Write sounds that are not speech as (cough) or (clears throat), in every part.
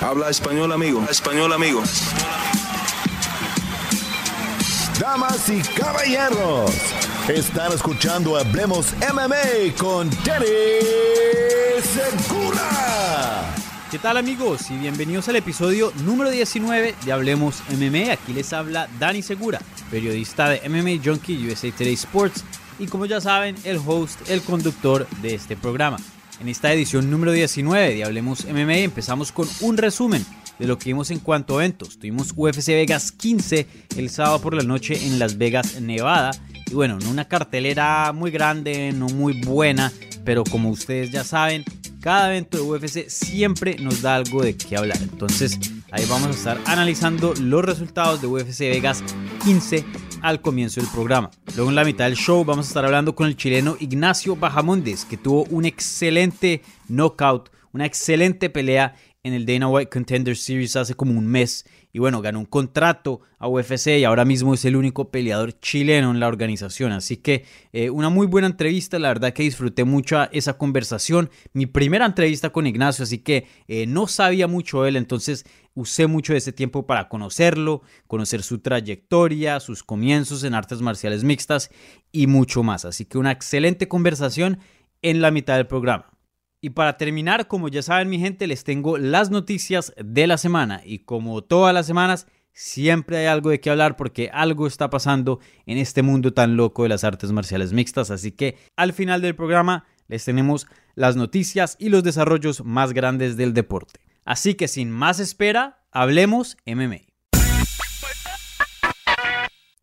Habla español, amigo. Español, amigo. Damas y caballeros, están escuchando Hablemos MMA con Danny Segura. ¿Qué tal amigos? Y bienvenidos al episodio número 19 de Hablemos MMA. Aquí les habla Dani Segura, periodista de MMA Junkie USA Today Sports y como ya saben, el host, el conductor de este programa. En esta edición número 19 de Hablemos MMA empezamos con un resumen de lo que vimos en cuanto a eventos. Tuvimos UFC Vegas 15 el sábado por la noche en Las Vegas, Nevada. Y bueno, no una cartelera muy grande, no muy buena, pero como ustedes ya saben, cada evento de UFC siempre nos da algo de qué hablar. Entonces ahí vamos a estar analizando los resultados de UFC Vegas 15 al comienzo del programa. Luego en la mitad del show vamos a estar hablando con el chileno Ignacio Bajamondes, que tuvo un excelente knockout, una excelente pelea en el Dana White Contender Series hace como un mes. Y bueno, ganó un contrato a UFC y ahora mismo es el único peleador chileno en la organización. Así que eh, una muy buena entrevista, la verdad que disfruté mucho esa conversación. Mi primera entrevista con Ignacio, así que eh, no sabía mucho de él, entonces usé mucho de ese tiempo para conocerlo, conocer su trayectoria, sus comienzos en artes marciales mixtas y mucho más. Así que una excelente conversación en la mitad del programa. Y para terminar, como ya saben mi gente, les tengo las noticias de la semana. Y como todas las semanas, siempre hay algo de qué hablar porque algo está pasando en este mundo tan loco de las artes marciales mixtas. Así que al final del programa les tenemos las noticias y los desarrollos más grandes del deporte. Así que sin más espera, hablemos MMA.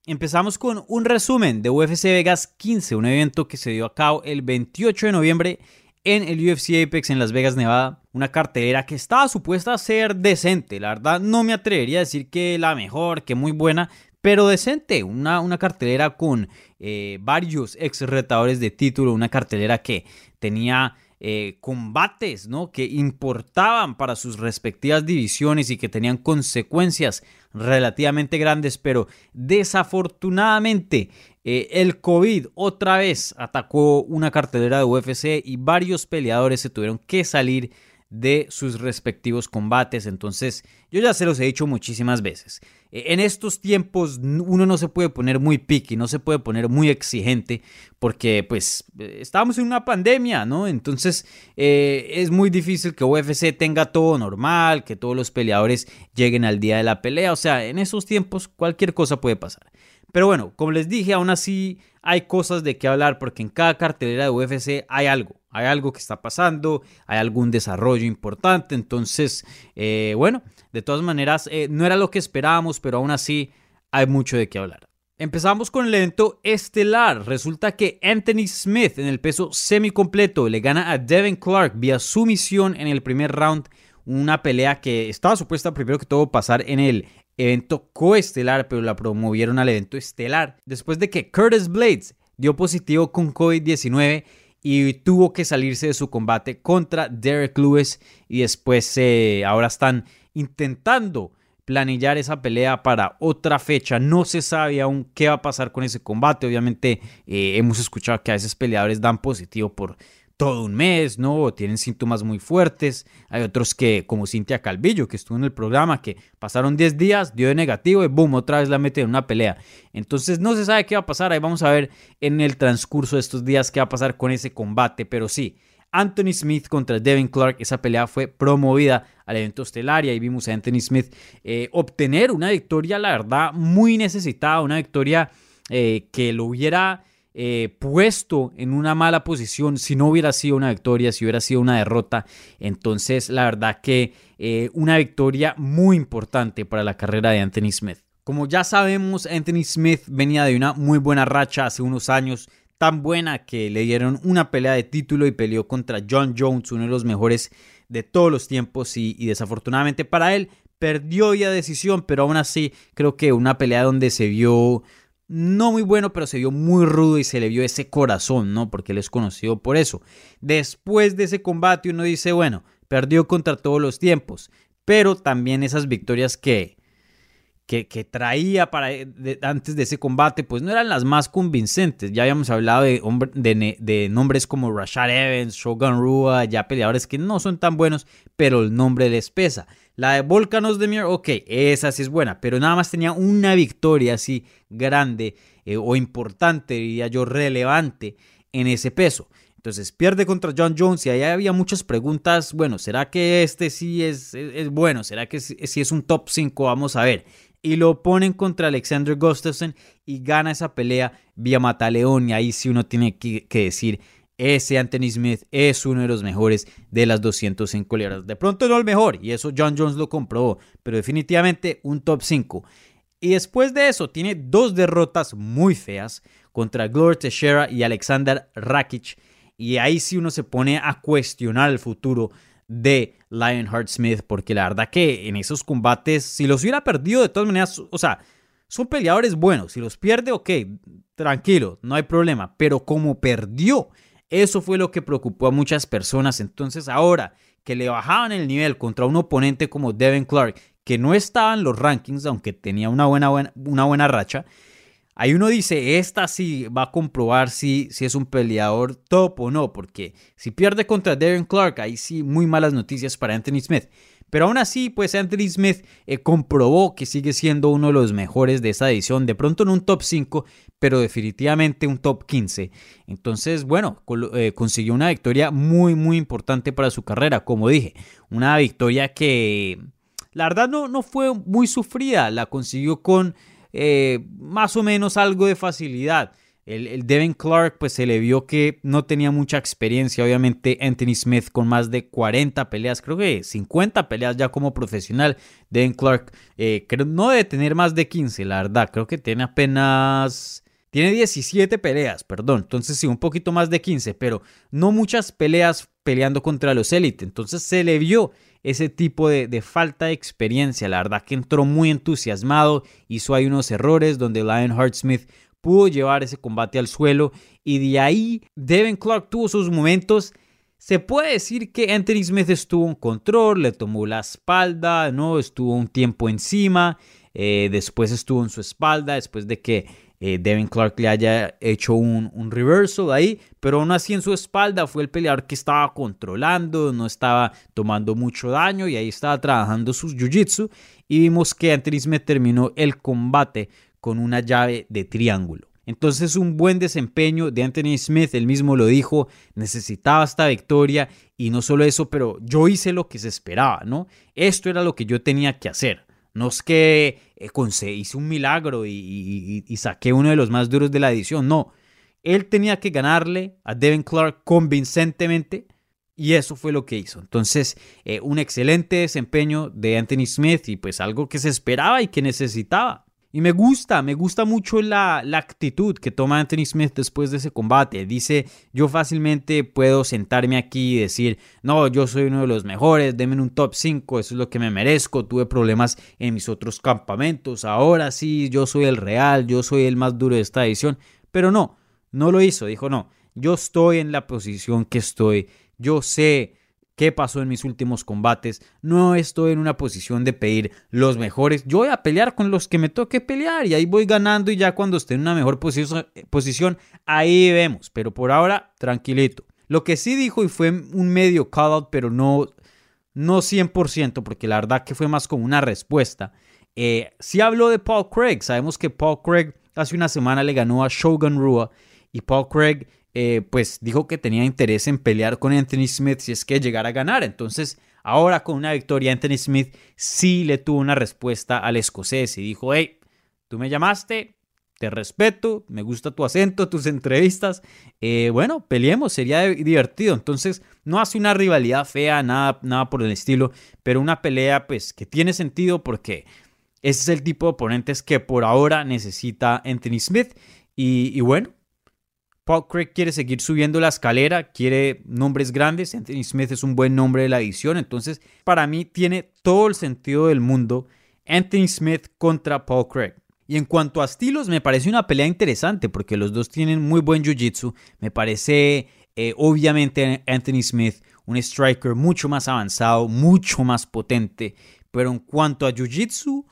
Empezamos con un resumen de UFC Vegas 15, un evento que se dio a cabo el 28 de noviembre en el UFC Apex en Las Vegas, Nevada. Una cartelera que estaba supuesta a ser decente. La verdad, no me atrevería a decir que la mejor, que muy buena, pero decente. Una, una cartelera con eh, varios ex retadores de título. Una cartelera que tenía eh, combates ¿no? que importaban para sus respectivas divisiones y que tenían consecuencias relativamente grandes, pero desafortunadamente eh, el COVID otra vez atacó una cartelera de UFC y varios peleadores se tuvieron que salir de sus respectivos combates. Entonces, yo ya se los he dicho muchísimas veces. Eh, en estos tiempos uno no se puede poner muy picky, no se puede poner muy exigente porque pues eh, estamos en una pandemia, ¿no? Entonces es muy difícil que UFC tenga todo normal, que todos los peleadores lleguen al día de la pelea. O sea, en esos tiempos cualquier cosa puede pasar. Pero bueno, como les dije, aún así hay cosas de qué hablar porque en cada cartelera de UFC hay algo, hay algo que está pasando, hay algún desarrollo importante. Entonces, eh, bueno, de todas maneras, eh, no era lo que esperábamos, pero aún así hay mucho de qué hablar. Empezamos con el evento estelar. Resulta que Anthony Smith en el peso semicompleto le gana a Devin Clark vía sumisión en el primer round. Una pelea que estaba supuesta primero que todo pasar en el evento coestelar, pero la promovieron al evento estelar, después de que Curtis Blades dio positivo con COVID-19 y tuvo que salirse de su combate contra Derek Lewis y después eh, ahora están intentando planillar esa pelea para otra fecha. No se sabe aún qué va a pasar con ese combate. Obviamente eh, hemos escuchado que a veces peleadores dan positivo por todo un mes, ¿no? tienen síntomas muy fuertes. Hay otros que, como Cintia Calvillo, que estuvo en el programa, que pasaron 10 días, dio de negativo y boom, otra vez la mete en una pelea. Entonces no se sabe qué va a pasar. Ahí vamos a ver en el transcurso de estos días qué va a pasar con ese combate. Pero sí, Anthony Smith contra Devin Clark, esa pelea fue promovida al evento estelar y ahí vimos a Anthony Smith eh, obtener una victoria, la verdad, muy necesitada, una victoria eh, que lo hubiera eh, puesto en una mala posición si no hubiera sido una victoria, si hubiera sido una derrota. Entonces, la verdad que eh, una victoria muy importante para la carrera de Anthony Smith. Como ya sabemos, Anthony Smith venía de una muy buena racha hace unos años, tan buena que le dieron una pelea de título y peleó contra John Jones, uno de los mejores de todos los tiempos y, desafortunadamente para él perdió ya decisión, pero aún así creo que una pelea donde se vio no muy bueno, pero se vio muy rudo y se le vio ese corazón, ¿no? Porque él es conocido por eso. Después de ese combate uno dice, bueno, perdió contra todos los tiempos, pero también esas victorias que, que, traía para, antes de ese combate, pues no eran las más convincentes. Ya habíamos hablado de, de, nombres como Rashad Evans, Shogun Rua, ya peleadores que no son tan buenos, pero el nombre les pesa. La de Volcanos de Mir, ok, esa sí es buena, pero nada más tenía una victoria así grande eh, o importante, diría yo, relevante en ese peso. Entonces pierde contra John Jones y ahí había muchas preguntas. Bueno, ¿será que este sí es, es, bueno? ¿Será que sí, es un top 5? Vamos a ver. Y lo ponen contra Alexander Gustafsson y gana esa pelea vía Mataleón. Y ahí sí uno tiene que decir ese Anthony Smith es uno de los mejores de las 205 libras. De pronto no el mejor, y eso John Jones lo comprobó, pero definitivamente un top 5. Y después de eso tiene dos derrotas muy feas contra Glover Teixeira y Alexander Rakic. Y ahí sí uno se pone a cuestionar el futuro de Lionheart Smith, porque la verdad que en esos combates, si los hubiera perdido de todas maneras, o sea, son peleadores buenos. Si los pierde, ok, tranquilo, no hay problema. Pero como perdió eso fue lo que preocupó a muchas personas. Entonces ahora que le bajaban el nivel contra un oponente como Devin Clark, que no estaba en los rankings, aunque tenía una buena, una buena racha, ahí uno dice, esta sí va a comprobar si, si es un peleador top o no, porque si pierde contra Devin Clark, ahí sí muy malas noticias para Anthony Smith. Pero aún así, pues Anthony Smith eh, comprobó que sigue siendo uno de los mejores de esa edición. De pronto en un top 5, pero definitivamente un top 15. Entonces, bueno, eh, consiguió una victoria muy, muy importante para su carrera. Como dije, una victoria que la verdad no, no fue muy sufrida. La consiguió con eh, más o menos algo de facilidad. El, Devin Clark, pues se le vio que no tenía mucha experiencia. Obviamente, Anthony Smith con más de 40 peleas, creo que 50 peleas ya como profesional. Devin Clark, eh, creo, no debe tener más de 15, la verdad. Creo que tiene apenas. Tiene 17 peleas, perdón. Entonces, sí, un poquito más de 15, pero no muchas peleas peleando contra los élites. Entonces, se le vio ese tipo de, de, falta de experiencia. La verdad que entró muy entusiasmado, hizo ahí unos errores donde Lionheart Smith pudo llevar ese combate al suelo y de ahí Devin Clark tuvo sus momentos. Se puede decir que Anthony Smith estuvo en control, le tomó la espalda, ¿no? estuvo un tiempo encima, eh, después estuvo en su espalda, después de que eh, Devin Clark le haya hecho un, un reversal ahí, pero aún así en su espalda fue el peleador que estaba controlando, no estaba tomando mucho daño y ahí estaba trabajando sus jiu-jitsu y vimos que Anthony Smith terminó el combate con una llave de triángulo. Entonces un buen desempeño de Anthony Smith, él mismo lo dijo, necesitaba esta victoria y no solo eso, pero yo hice lo que se esperaba, ¿no? Esto era lo que yo tenía que hacer. No es que eh, hice un milagro y, saqué uno de los más duros de la edición, no. Él tenía que ganarle a Devin Clark convincentemente y eso fue lo que hizo. Entonces, eh, un excelente desempeño de Anthony Smith y pues algo que se esperaba y que necesitaba. Y me gusta, me gusta mucho la, actitud que toma Anthony Smith después de ese combate. Dice, yo fácilmente puedo sentarme aquí y decir, no, yo soy uno de los mejores, denme un top 5, eso es lo que me merezco, tuve problemas en mis otros campamentos, ahora sí, yo soy el real, yo soy el más duro de esta edición. Pero no, no lo hizo, dijo, no, yo estoy en la posición que estoy, yo sé qué pasó en mis últimos combates. No estoy en una posición de pedir los mejores. Yo voy a pelear con los que me toque pelear y ahí voy ganando y ya cuando esté en una mejor posición, ahí vemos. Pero por ahora, tranquilito. Lo que sí dijo y fue un medio call out, pero no, no 100%, porque la verdad que fue más como una respuesta. Eh, sí habló de Paul Craig. Sabemos que Paul Craig hace una semana le ganó a Shogun Rua y Paul Craig eh, pues dijo que tenía interés en pelear con Anthony Smith si es que llegara a ganar. Entonces, ahora con una victoria, Anthony Smith sí le tuvo una respuesta al escocés y dijo, hey, tú me llamaste, te respeto, me gusta tu acento, tus entrevistas. Eh, bueno, peleemos, sería divertido. Entonces, no hace una rivalidad fea, nada, nada por el estilo, pero una pelea pues que tiene sentido porque ese es el tipo de oponentes que por ahora necesita Anthony Smith. y bueno, Paul Craig quiere seguir subiendo la escalera, quiere nombres grandes. Anthony Smith es un buen nombre de la edición. Entonces, para mí tiene todo el sentido del mundo Anthony Smith contra Paul Craig. Y en cuanto a estilos, me parece una pelea interesante porque los dos tienen muy buen jiu-jitsu. Me parece, eh, obviamente, Anthony Smith un striker mucho más avanzado, mucho más potente. Pero en cuanto a jiu-jitsu,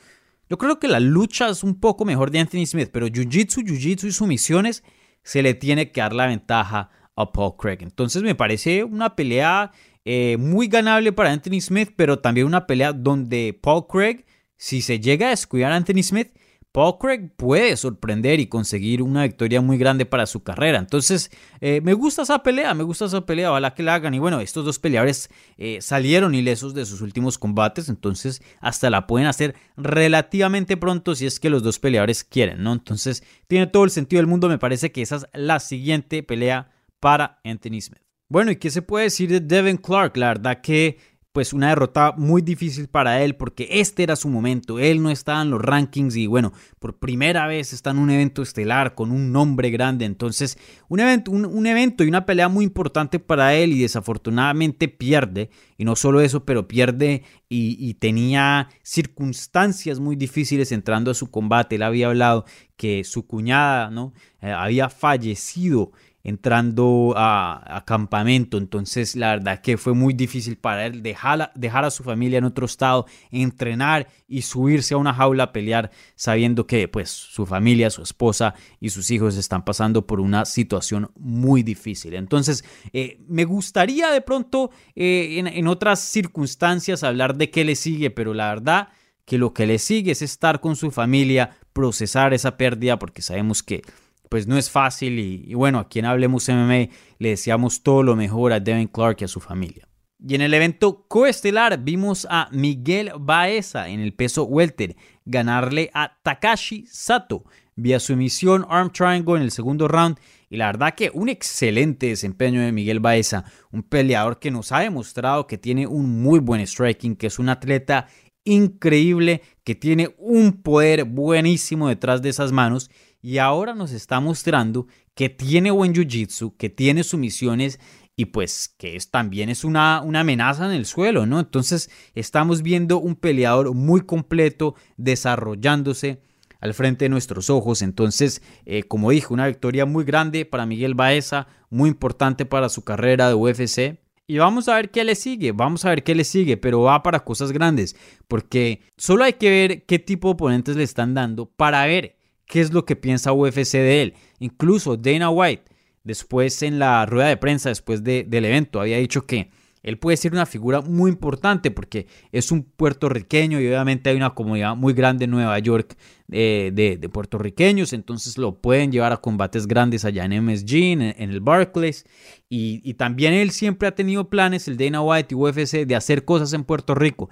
yo creo que la lucha es un poco mejor de Anthony Smith. Pero jiu-jitsu, jiu-jitsu y sumisiones se le tiene que dar la ventaja a Paul Craig. Entonces me parece una pelea eh, muy ganable para Anthony Smith, pero también una pelea donde Paul Craig, si se llega a descuidar a Anthony Smith, Paul Craig puede sorprender y conseguir una victoria muy grande para su carrera. Entonces, eh, me gusta esa pelea, me gusta esa pelea, ojalá que la hagan. Y bueno, estos dos peleadores eh, salieron ilesos de sus últimos combates, entonces hasta la pueden hacer relativamente pronto si es que los dos peleadores quieren, ¿no? Entonces, tiene todo el sentido del mundo, me parece que esa es la siguiente pelea para Anthony Smith. Bueno, ¿y qué se puede decir de Devin Clark? La verdad que pues una derrota muy difícil para él porque este era su momento, él no estaba en los rankings y bueno, por primera vez está en un evento estelar con un nombre grande, entonces un evento, un, evento y una pelea muy importante para él y desafortunadamente pierde, y no solo eso, pero pierde y, tenía circunstancias muy difíciles entrando a su combate, él había hablado que su cuñada ¿no? Eh, había fallecido entrando a, campamento. Entonces, la verdad que fue muy difícil para él dejar, dejar a su familia en otro estado, entrenar y subirse a una jaula a pelear, sabiendo que pues su familia, su esposa y sus hijos están pasando por una situación muy difícil. Entonces, eh, me gustaría de pronto eh, en, en otras circunstancias hablar de qué le sigue, pero la verdad que lo que le sigue es estar con su familia, procesar esa pérdida, porque sabemos que pues no es fácil y, bueno, a quien hablemos MMA le deseamos todo lo mejor a Devin Clark y a su familia. Y en el evento coestelar vimos a Miguel Baeza en el peso welter ganarle a Takashi Sato vía sumisión arm triangle en el segundo round y la verdad que un excelente desempeño de Miguel Baeza, un peleador que nos ha demostrado que tiene un muy buen striking, que es un atleta increíble, que tiene un poder buenísimo detrás de esas manos y ahora nos está mostrando que tiene buen jiu-jitsu, que tiene sumisiones y pues que es, también es una, una, amenaza en el suelo, ¿no? Entonces estamos viendo un peleador muy completo desarrollándose al frente de nuestros ojos. Entonces, eh, como dije, una victoria muy grande para Miguel Baeza, muy importante para su carrera de UFC. Y vamos a ver qué le sigue, vamos a ver qué le sigue, pero va para cosas grandes, porque solo hay que ver qué tipo de oponentes le están dando para ver qué es lo que piensa UFC de él. Incluso Dana White, después en la rueda de prensa, después del evento, había dicho que él puede ser una figura muy importante porque es un puertorriqueño y obviamente hay una comunidad muy grande en Nueva York eh, de, puertorriqueños, entonces lo pueden llevar a combates grandes allá en MSG, en, el Barclays. Y, y, también él siempre ha tenido planes, el Dana White y UFC, de hacer cosas en Puerto Rico.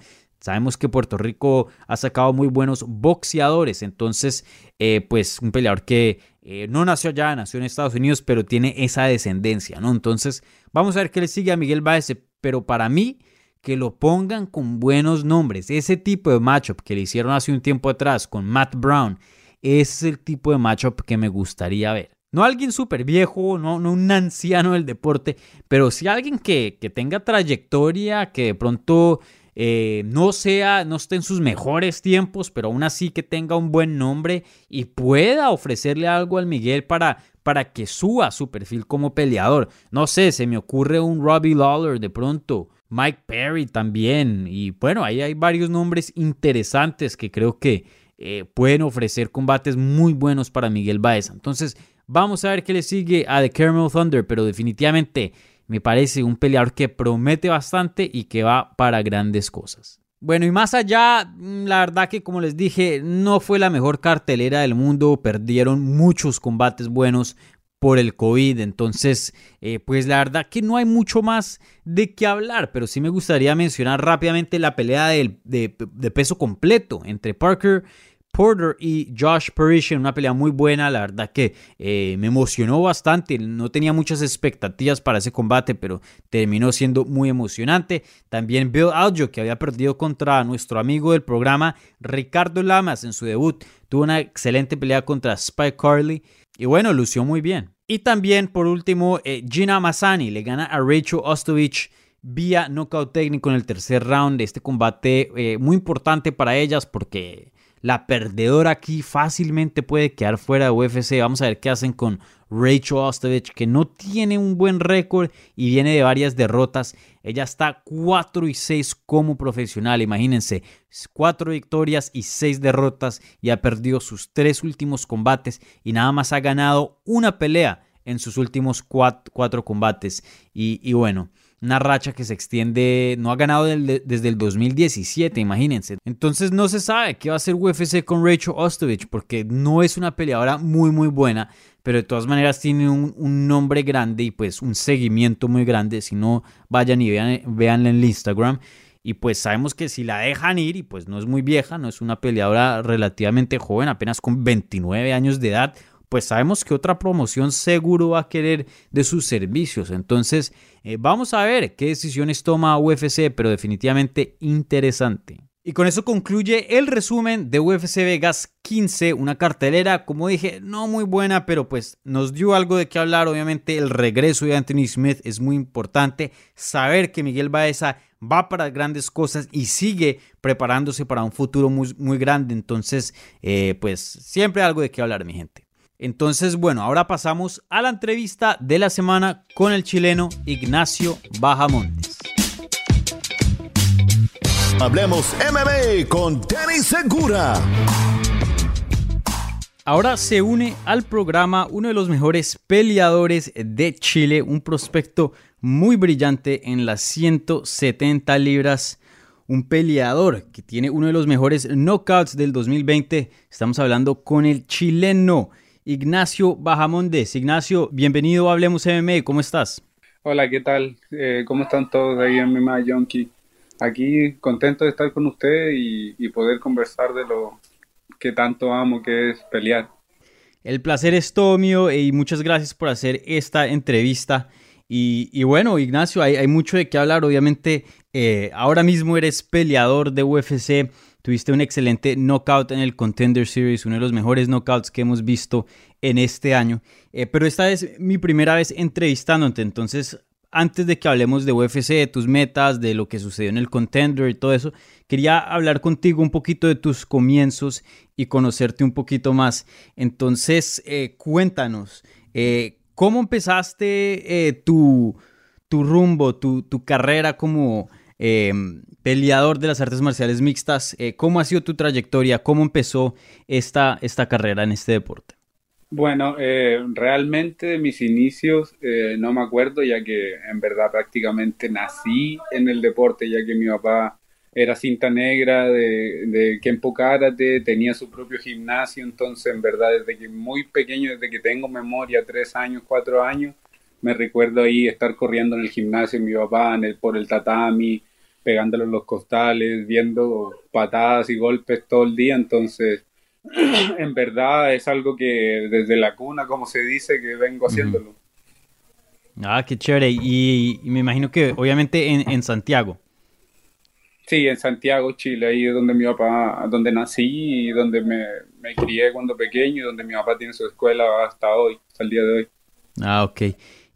Sabemos que Puerto Rico ha sacado muy buenos boxeadores, entonces, eh, pues un peleador que eh, no nació allá, nació en Estados Unidos, pero tiene esa descendencia, ¿no? Entonces, vamos a ver qué le sigue a Miguel Baez, pero para mí, que lo pongan con buenos nombres. Ese tipo de matchup que le hicieron hace un tiempo atrás con Matt Brown, es el tipo de matchup que me gustaría ver. No alguien súper viejo, no, no, un anciano del deporte, pero sí alguien que, que tenga trayectoria, que de pronto eh, no sea, no esté en sus mejores tiempos, pero aún así que tenga un buen nombre y pueda ofrecerle algo al Miguel para, para que suba su perfil como peleador. No sé, se me ocurre un Robbie Lawler de pronto. Mike Perry también. Y bueno, ahí hay varios nombres interesantes que creo que eh, pueden ofrecer combates muy buenos para Miguel Baeza. Entonces, vamos a ver qué le sigue a The Caramel Thunder, pero definitivamente me parece un peleador que promete bastante y que va para grandes cosas. Bueno, y más allá, mm, la verdad que como les dije, no fue la mejor cartelera del mundo, perdieron muchos combates buenos por el COVID, entonces, eh, pues la verdad que no hay mucho más de qué hablar, pero sí me gustaría mencionar rápidamente la pelea de, de peso completo entre Parker Porter y Josh Parrish en una pelea muy buena. La verdad que eh, me emocionó bastante. No tenía muchas expectativas para ese combate, pero terminó siendo muy emocionante. También Bill Aljo, que había perdido contra nuestro amigo del programa Ricardo Lamas en su debut. Tuvo una excelente pelea contra Spike Carley. Y bueno, lució muy bien. Y también, por último, eh, Gina Mazzani le gana a Rachel Ostovich vía knockout técnico en el tercer round de este combate eh, muy importante para ellas porque la perdedora aquí fácilmente puede quedar fuera de UFC. Vamos a ver qué hacen con Rachel Ostovich, que no tiene un buen récord y viene de varias derrotas. Ella está 4 y 6 como profesional, imagínense, 4 victorias y 6 derrotas y ha perdido sus tres últimos combates y nada más ha ganado una pelea en sus últimos 4 combates. Y, y bueno, una racha que se extiende, no ha ganado desde el 2017, imagínense. Entonces no se sabe qué va a hacer UFC con Rachel Ostovich porque no es una peleadora muy muy buena, pero de todas maneras tiene un, nombre grande y pues un seguimiento muy grande. Si no, vayan y vean, veanla en Instagram. Y pues sabemos que si la dejan ir, y pues no es muy vieja, no es una peleadora relativamente joven, apenas con 29 años de edad, pues sabemos que otra promoción seguro va a querer de sus servicios. Entonces, eh, vamos a ver qué decisiones toma UFC, pero definitivamente interesante. Y con eso concluye el resumen de UFC Vegas 15, una cartelera, como dije, no muy buena, pero pues nos dio algo de qué hablar. Obviamente el regreso de Anthony Smith es muy importante. Saber que Miguel Baeza va para grandes cosas y sigue preparándose para un futuro muy, muy grande. Entonces, eh, pues siempre algo de qué hablar, mi gente. Entonces, bueno, ahora pasamos a la entrevista de la semana con el chileno Ignacio Bajamontes. Hablemos MMA con Danny Segura. Ahora se une al programa uno de los mejores peleadores de Chile, un prospecto muy brillante en las 170 libras, un peleador que tiene uno de los mejores knockouts del 2020. Estamos hablando con el chileno Ignacio Bajamondes. Ignacio, bienvenido a Hablemos MMA, ¿cómo estás? Hola, ¿qué tal? Eh, ¿Cómo están todos ahí en MMA Junkie? Aquí contento de estar con usted y, poder conversar de lo que tanto amo, que es pelear. El placer es todo mío y muchas gracias por hacer esta entrevista. Y, bueno, Ignacio, hay, mucho de qué hablar. Obviamente, eh, ahora mismo eres peleador de UFC. Tuviste un excelente knockout en el Contender Series, uno de los mejores knockouts que hemos visto en este año. Eh, pero esta es mi primera vez entrevistándote, entonces antes de que hablemos de UFC, de tus metas, de lo que sucedió en el Contender y todo eso, quería hablar contigo un poquito de tus comienzos y conocerte un poquito más. Entonces, eh, cuéntanos, eh, ¿cómo empezaste tu, tu, rumbo, tu, tu carrera como peleador de las artes marciales mixtas. Eh, ¿Cómo ha sido tu trayectoria? ¿Cómo empezó esta, esta carrera en este deporte? Bueno, eh, realmente de mis inicios eh, no me acuerdo, ya que en verdad prácticamente nací en el deporte, ya que mi papá era cinta negra de, de Kempo Karate, tenía su propio gimnasio, entonces en verdad desde que muy pequeño, desde que tengo memoria, tres años, cuatro años, me recuerdo ahí estar corriendo en el gimnasio, mi papá en el, por el tatami, pegándole en los costales, viendo patadas y golpes todo el día, entonces (clears throat) en verdad es algo que desde la cuna, como se dice, que vengo haciéndolo. Ah, qué chévere. Y, me imagino que obviamente en, Santiago. Sí, en Santiago, Chile, ahí es donde mi papá, donde nací y donde me, me, crié cuando pequeño y donde mi papá tiene su escuela hasta hoy, hasta el día de hoy. Ah, ok.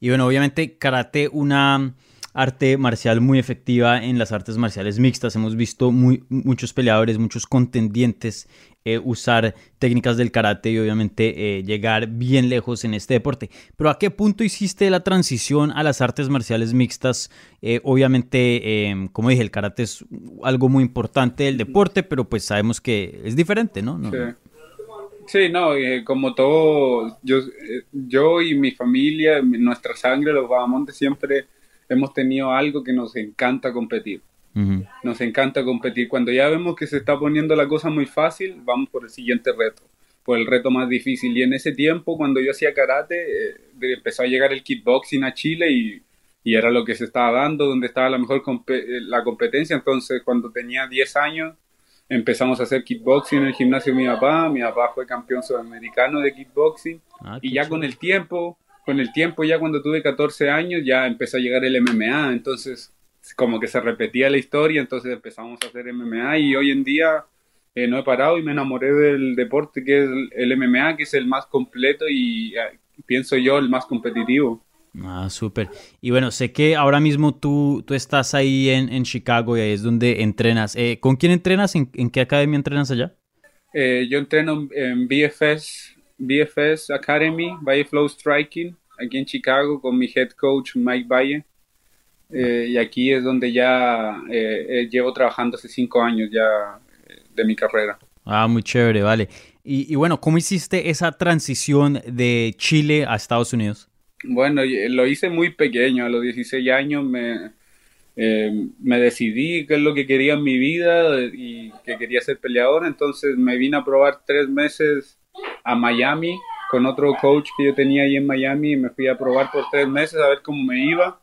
Y bueno, obviamente karate, una arte marcial muy efectiva en las artes marciales mixtas. Hemos visto muy, muchos peleadores, muchos contendientes eh, usar técnicas del karate y obviamente eh, llegar bien lejos en este deporte. Pero ¿a qué punto hiciste la transición a las artes marciales mixtas? Eh, obviamente, em, como dije, el karate es algo muy importante del deporte, pero pues sabemos que es diferente, ¿no? sí. Sí, no, como todo, yo, yo y mi familia, nuestra sangre, los Bahamontes siempre hemos tenido algo que nos encanta competir. Nos encanta competir. Cuando ya vemos que se está poniendo la cosa muy fácil, vamos por el siguiente reto, por el reto más difícil. Y en ese tiempo, cuando yo hacía karate, eh, empezó a llegar el kickboxing a Chile y, y, era lo que se estaba dando, donde estaba la mejor eh, la competencia. Entonces, cuando tenía 10 años, empezamos a hacer kickboxing en el gimnasio de mi papá. Mi papá fue campeón sudamericano de kickboxing. Ah, y ya con el tiempo con el tiempo, ya cuando tuve 14 años, ya empezó a llegar el MMA, entonces como que se repetía la historia, entonces empezamos a hacer MMA y hoy en día no he parado y me enamoré del deporte que es el MMA, que es el más completo y pienso yo, el más competitivo. Ah, súper. Y bueno, sé que ahora mismo tú, tú estás ahí en, en Chicago y ahí es donde entrenas. Eh, ¿Con quién entrenas? ¿En, qué academia entrenas allá? Eh, yo entreno en BFS, BFS Academy, Valle Flow Striking, aquí en Chicago con mi head coach Mike Valle. Eh, y aquí es donde ya llevo trabajando hace cinco años ya de mi carrera. Ah, muy chévere, vale. Y, y bueno, ¿cómo hiciste esa transición de Chile a Estados Unidos? Bueno, lo hice muy pequeño, a los 16 años me, eh, me decidí qué es lo que quería en mi vida y que quería ser peleador, entonces me vine a probar tres meses a Miami con otro coach que yo tenía ahí en Miami y me fui a probar por tres meses a ver cómo me iba.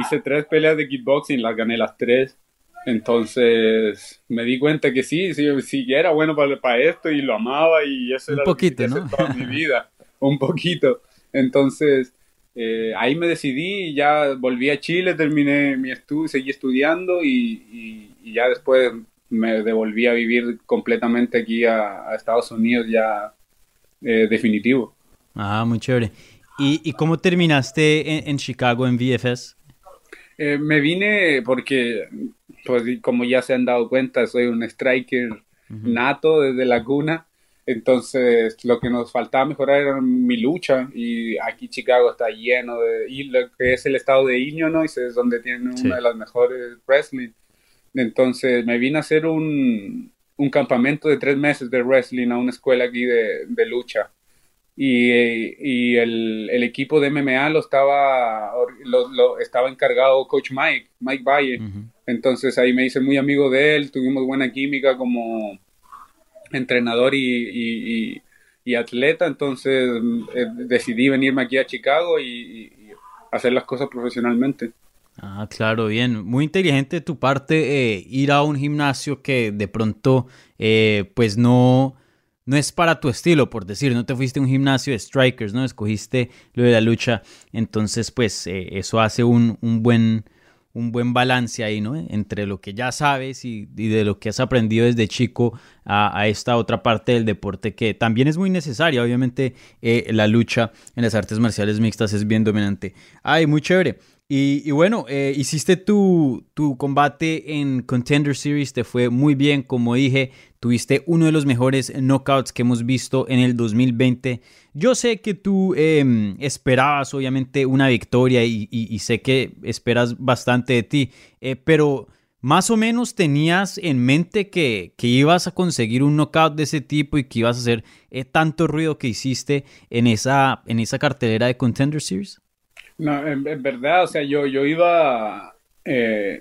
Hice tres peleas de kickboxing, las gané las tres. Entonces me di cuenta que sí, sí, sí era bueno para, para esto y lo amaba y eso Un era poquito, lo que ¿no? toda mi vida, un poquito. Entonces eh, ahí me decidí, ya volví a Chile, terminé mi estudio, seguí estudiando y, ya después me devolví a vivir completamente aquí a, Estados Unidos ya eh, definitivo. Ah, muy chévere. ¿Y, cómo terminaste en, Chicago en VFS? Eh, me vine porque, pues como ya se han dado cuenta, soy un striker nato desde la cuna. Entonces, lo que nos faltaba mejorar era mi lucha y aquí Chicago está lleno de, y lo que es el estado de Illinois es donde tienen una de las mejores wrestling. Entonces, me vine a hacer un, un campamento de tres meses de wrestling a una escuela aquí de, de lucha. Y, y el, el, equipo de MMA lo estaba, lo, estaba encargado Coach Mike, Mike Valle. Entonces ahí me hice muy amigo de él, tuvimos buena química como entrenador y, atleta, entonces eh, decidí venirme aquí a Chicago y, hacer las cosas profesionalmente. Ah, claro, bien. Muy inteligente de tu parte eh, ir a un gimnasio que de pronto eh, pues no, no es para tu estilo, por decir, no te fuiste a un gimnasio de strikers, ¿no? Escogiste lo de la lucha, entonces pues eso hace un, un buen un buen balance ahí, ¿no? Entre lo que ya sabes y, de lo que has aprendido desde chico a, esta otra parte del deporte que también es muy necesaria. Obviamente eh, la lucha en las artes marciales mixtas es bien dominante. Ay, muy chévere. Y, bueno, eh, hiciste tu, tu, combate en Contender Series, te fue muy bien, como dije, tuviste uno de los mejores knockouts que hemos visto en el 2020. Yo sé que tú em, esperabas obviamente una victoria y, sé que esperas bastante de ti, eh, pero más o menos tenías en mente que, ibas a conseguir un knockout de ese tipo y que ibas a hacer eh, tanto ruido que hiciste en esa, en esa cartelera de Contender Series. No, en, verdad, o sea, yo, yo iba eh,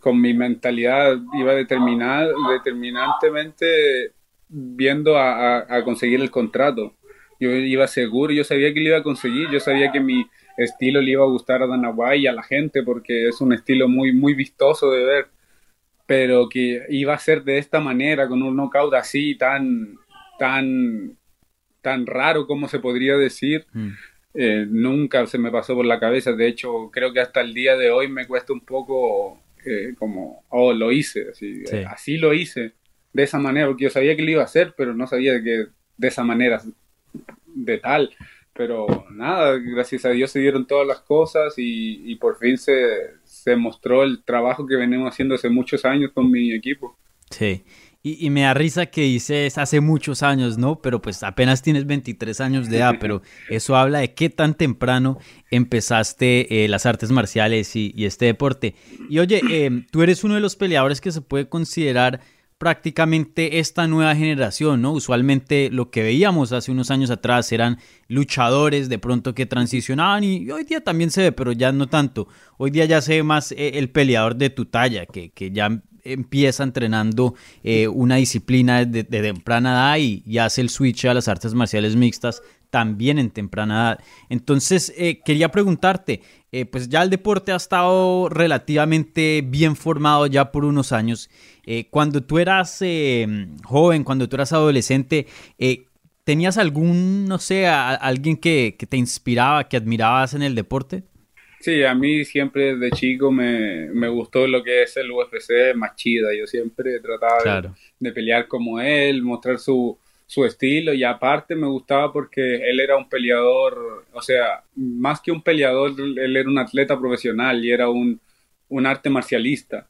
con mi mentalidad, iba determinada, determinantemente viendo a, conseguir el contrato. Yo iba seguro, yo sabía que lo iba a conseguir, yo sabía que mi estilo le iba a gustar a Dana White y a la gente porque es un estilo muy, muy vistoso de ver, pero que iba a ser de esta manera, con un knockout así, tan, tan, tan raro como se podría decir. Mm. Eh, nunca se me pasó por la cabeza. De hecho, creo que hasta el día de hoy me cuesta un poco eh, como, oh, lo hice, así, así lo hice, de esa manera, porque yo sabía que lo iba a hacer, pero no sabía que de esa manera, de tal. Pero nada, gracias a Dios se dieron todas las cosas y, y por fin se, se mostró el trabajo que venimos haciendo hace muchos años con mi equipo. Sí. Y, me da risa que dices hace muchos años, ¿no? Pero pues apenas tienes 23 años de edad, pero eso habla de qué tan temprano empezaste eh, las artes marciales y, este deporte. Y oye, eh, tú eres uno de los peleadores que se puede considerar prácticamente esta nueva generación, ¿no? Usualmente lo que veíamos hace unos años atrás eran luchadores de pronto que transicionaban y hoy día también se ve, pero ya no tanto. Hoy día ya se ve más eh, el peleador de tu talla, que, que ya empieza entrenando eh, una disciplina de, temprana edad y, hace el switch a las artes marciales mixtas también en temprana edad. Entonces, eh, quería preguntarte, eh, pues ya el deporte ha estado relativamente bien formado ya por unos años. cuando tú eras joven, cuando tú eras adolescente, ¿tenías algún, no sé, alguien que, que te inspiraba, que admirabas en el deporte? Sí, a mí siempre de chico me, gustó lo que es el UFC más chida. Yo siempre trataba de, pelear como él, mostrar su, su estilo y aparte me gustaba porque él era un peleador, o sea, más que un peleador, él era un atleta profesional y era un, un arte marcialista.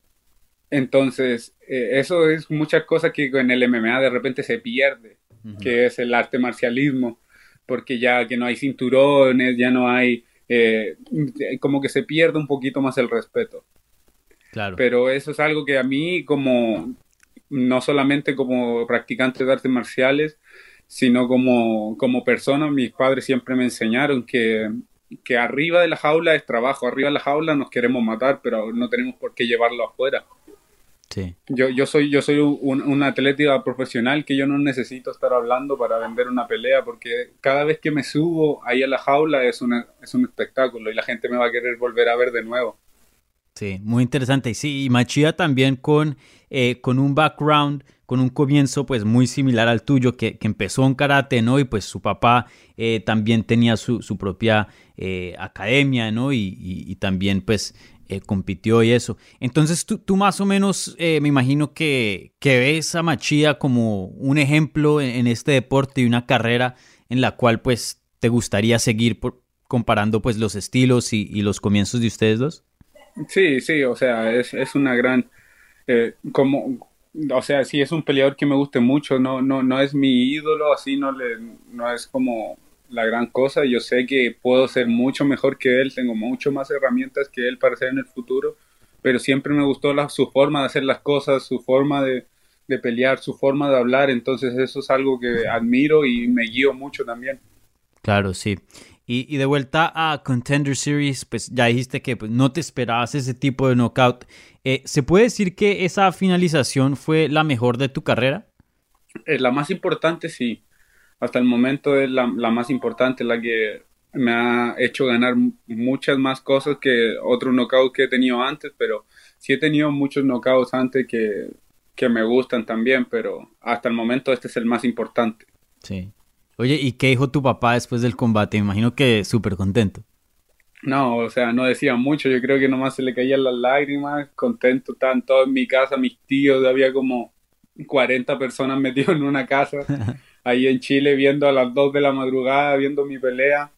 Entonces, eh, eso es muchas cosas que en el MMA de repente se pierde, que es el arte marcialismo, porque ya que no hay cinturones, ya no hay, eh, como que se pierde un poquito más el respeto. Claro. Pero eso es algo que a mí como no solamente como practicante de artes marciales, sino como, como persona, mis padres siempre me enseñaron que, que arriba de la jaula es trabajo, arriba de la jaula nos queremos matar, pero no tenemos por qué llevarlo afuera. Sí. Yo, yo soy, yo soy un, un atleta profesional que yo no necesito estar hablando para vender una pelea, porque cada vez que me subo ahí a la jaula es, una, es un espectáculo y la gente me va a querer volver a ver de nuevo. Sí, muy interesante. Y sí, y Machida también con, eh, con un background, con un comienzo pues muy similar al tuyo, que, empezó en karate, ¿no? Y pues su papá eh, también tenía su, propia eh, academia, ¿no? Y, también pues compitió y eso. Entonces tú, tú más o menos me imagino que, que, ves a Machida como un ejemplo en, este deporte y una carrera en la cual pues te gustaría seguir por, comparando pues los estilos y los comienzos de ustedes dos. Sí, sí, o sea, es, es una gran, eh, como, o sea, sí es un peleador que me guste mucho, no, no, no es mi ídolo, así no le, no es como la gran cosa, yo sé que puedo ser mucho mejor que él, tengo mucho más herramientas que él para ser en el futuro, pero siempre me gustó la, su forma de hacer las cosas, su forma de, de pelear, su forma de hablar, entonces eso es algo que admiro y me guío mucho también. Claro, sí. Y, de vuelta a Contender Series, pues ya dijiste que pues, no te esperabas ese tipo de knockout. Eh, ¿Se puede decir que esa finalización fue la mejor de tu carrera? Eh, la más importante, sí. Hasta el momento es la, más importante, la que me ha hecho ganar muchas más cosas que otros knockouts que he tenido antes, pero sí he tenido muchos knockouts antes que, que me gustan también, pero hasta el momento este es el más importante. Sí. Oye, ¿y qué dijo tu papá después del combate? Me imagino que súper contento. No, o sea, no decía mucho, yo creo que nomás se le caían las lágrimas, contento, estaban todos en mi casa, mis tíos, había como 40 personas (laughs) metidos en una casa, (laughs) ahí en Chile, viendo a las 2 de la madrugada, viendo mi pelea.